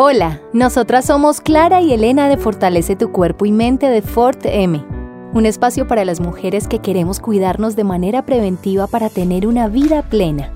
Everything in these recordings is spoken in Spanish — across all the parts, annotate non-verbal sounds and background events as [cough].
Hola, nosotras somos Clara y Elena de Fortalece tu cuerpo y mente de Fort M. Un espacio para las mujeres que queremos cuidarnos de manera preventiva para tener una vida plena.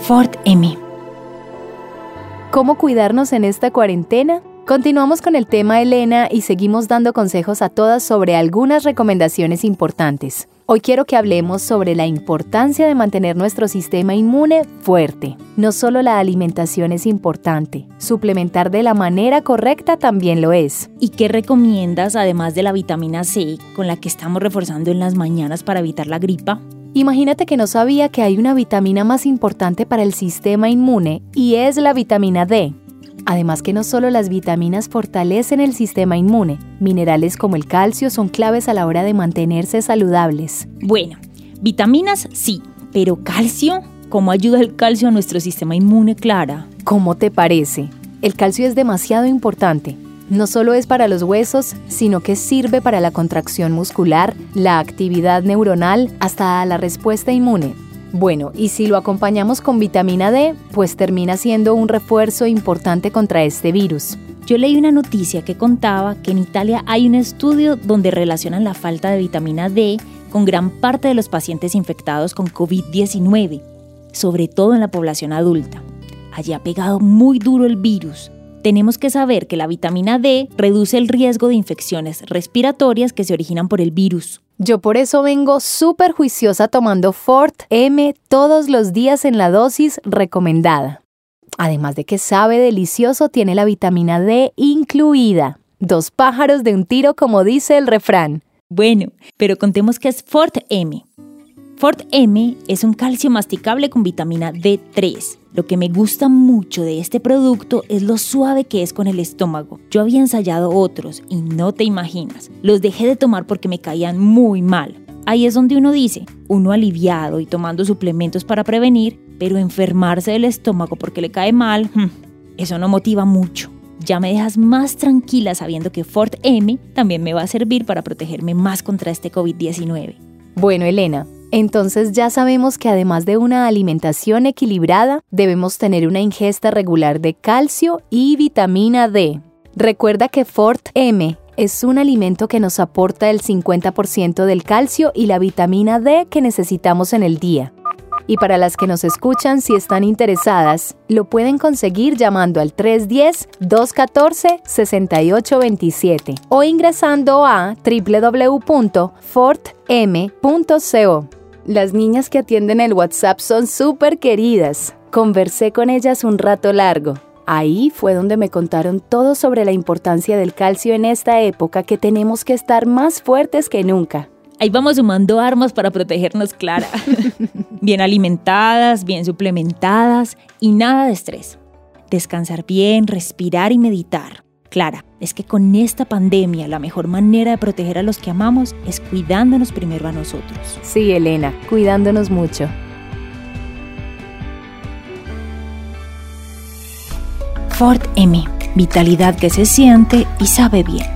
Fort M. ¿Cómo cuidarnos en esta cuarentena? Continuamos con el tema Elena y seguimos dando consejos a todas sobre algunas recomendaciones importantes. Hoy quiero que hablemos sobre la importancia de mantener nuestro sistema inmune fuerte. No solo la alimentación es importante, suplementar de la manera correcta también lo es. ¿Y qué recomiendas además de la vitamina C con la que estamos reforzando en las mañanas para evitar la gripa? Imagínate que no sabía que hay una vitamina más importante para el sistema inmune y es la vitamina D. Además que no solo las vitaminas fortalecen el sistema inmune, minerales como el calcio son claves a la hora de mantenerse saludables. Bueno, vitaminas sí, pero calcio, ¿cómo ayuda el calcio a nuestro sistema inmune, Clara? ¿Cómo te parece? El calcio es demasiado importante no solo es para los huesos, sino que sirve para la contracción muscular, la actividad neuronal, hasta la respuesta inmune. Bueno, y si lo acompañamos con vitamina D, pues termina siendo un refuerzo importante contra este virus. Yo leí una noticia que contaba que en Italia hay un estudio donde relacionan la falta de vitamina D con gran parte de los pacientes infectados con COVID-19, sobre todo en la población adulta. Allí ha pegado muy duro el virus tenemos que saber que la vitamina D reduce el riesgo de infecciones respiratorias que se originan por el virus. Yo por eso vengo súper juiciosa tomando Fort M todos los días en la dosis recomendada. Además de que sabe delicioso, tiene la vitamina D incluida. Dos pájaros de un tiro, como dice el refrán. Bueno, pero contemos que es Fort M. Fort M es un calcio masticable con vitamina D3 lo que me gusta mucho de este producto es lo suave que es con el estómago. Yo había ensayado otros y no te imaginas. Los dejé de tomar porque me caían muy mal. Ahí es donde uno dice, uno aliviado y tomando suplementos para prevenir, pero enfermarse del estómago porque le cae mal, hmm, eso no motiva mucho. Ya me dejas más tranquila sabiendo que Fort M también me va a servir para protegerme más contra este COVID-19. Bueno, Elena, entonces ya sabemos que además de una alimentación equilibrada, debemos tener una ingesta regular de calcio y vitamina D. Recuerda que Fort M es un alimento que nos aporta el 50% del calcio y la vitamina D que necesitamos en el día. Y para las que nos escuchan, si están interesadas, lo pueden conseguir llamando al 310-214-6827 o ingresando a www.fortm.co. Las niñas que atienden el WhatsApp son súper queridas. Conversé con ellas un rato largo. Ahí fue donde me contaron todo sobre la importancia del calcio en esta época que tenemos que estar más fuertes que nunca. Ahí vamos sumando armas para protegernos, Clara. [laughs] bien alimentadas, bien suplementadas y nada de estrés. Descansar bien, respirar y meditar. Clara, es que con esta pandemia la mejor manera de proteger a los que amamos es cuidándonos primero a nosotros. Sí, Elena, cuidándonos mucho. Ford M, vitalidad que se siente y sabe bien.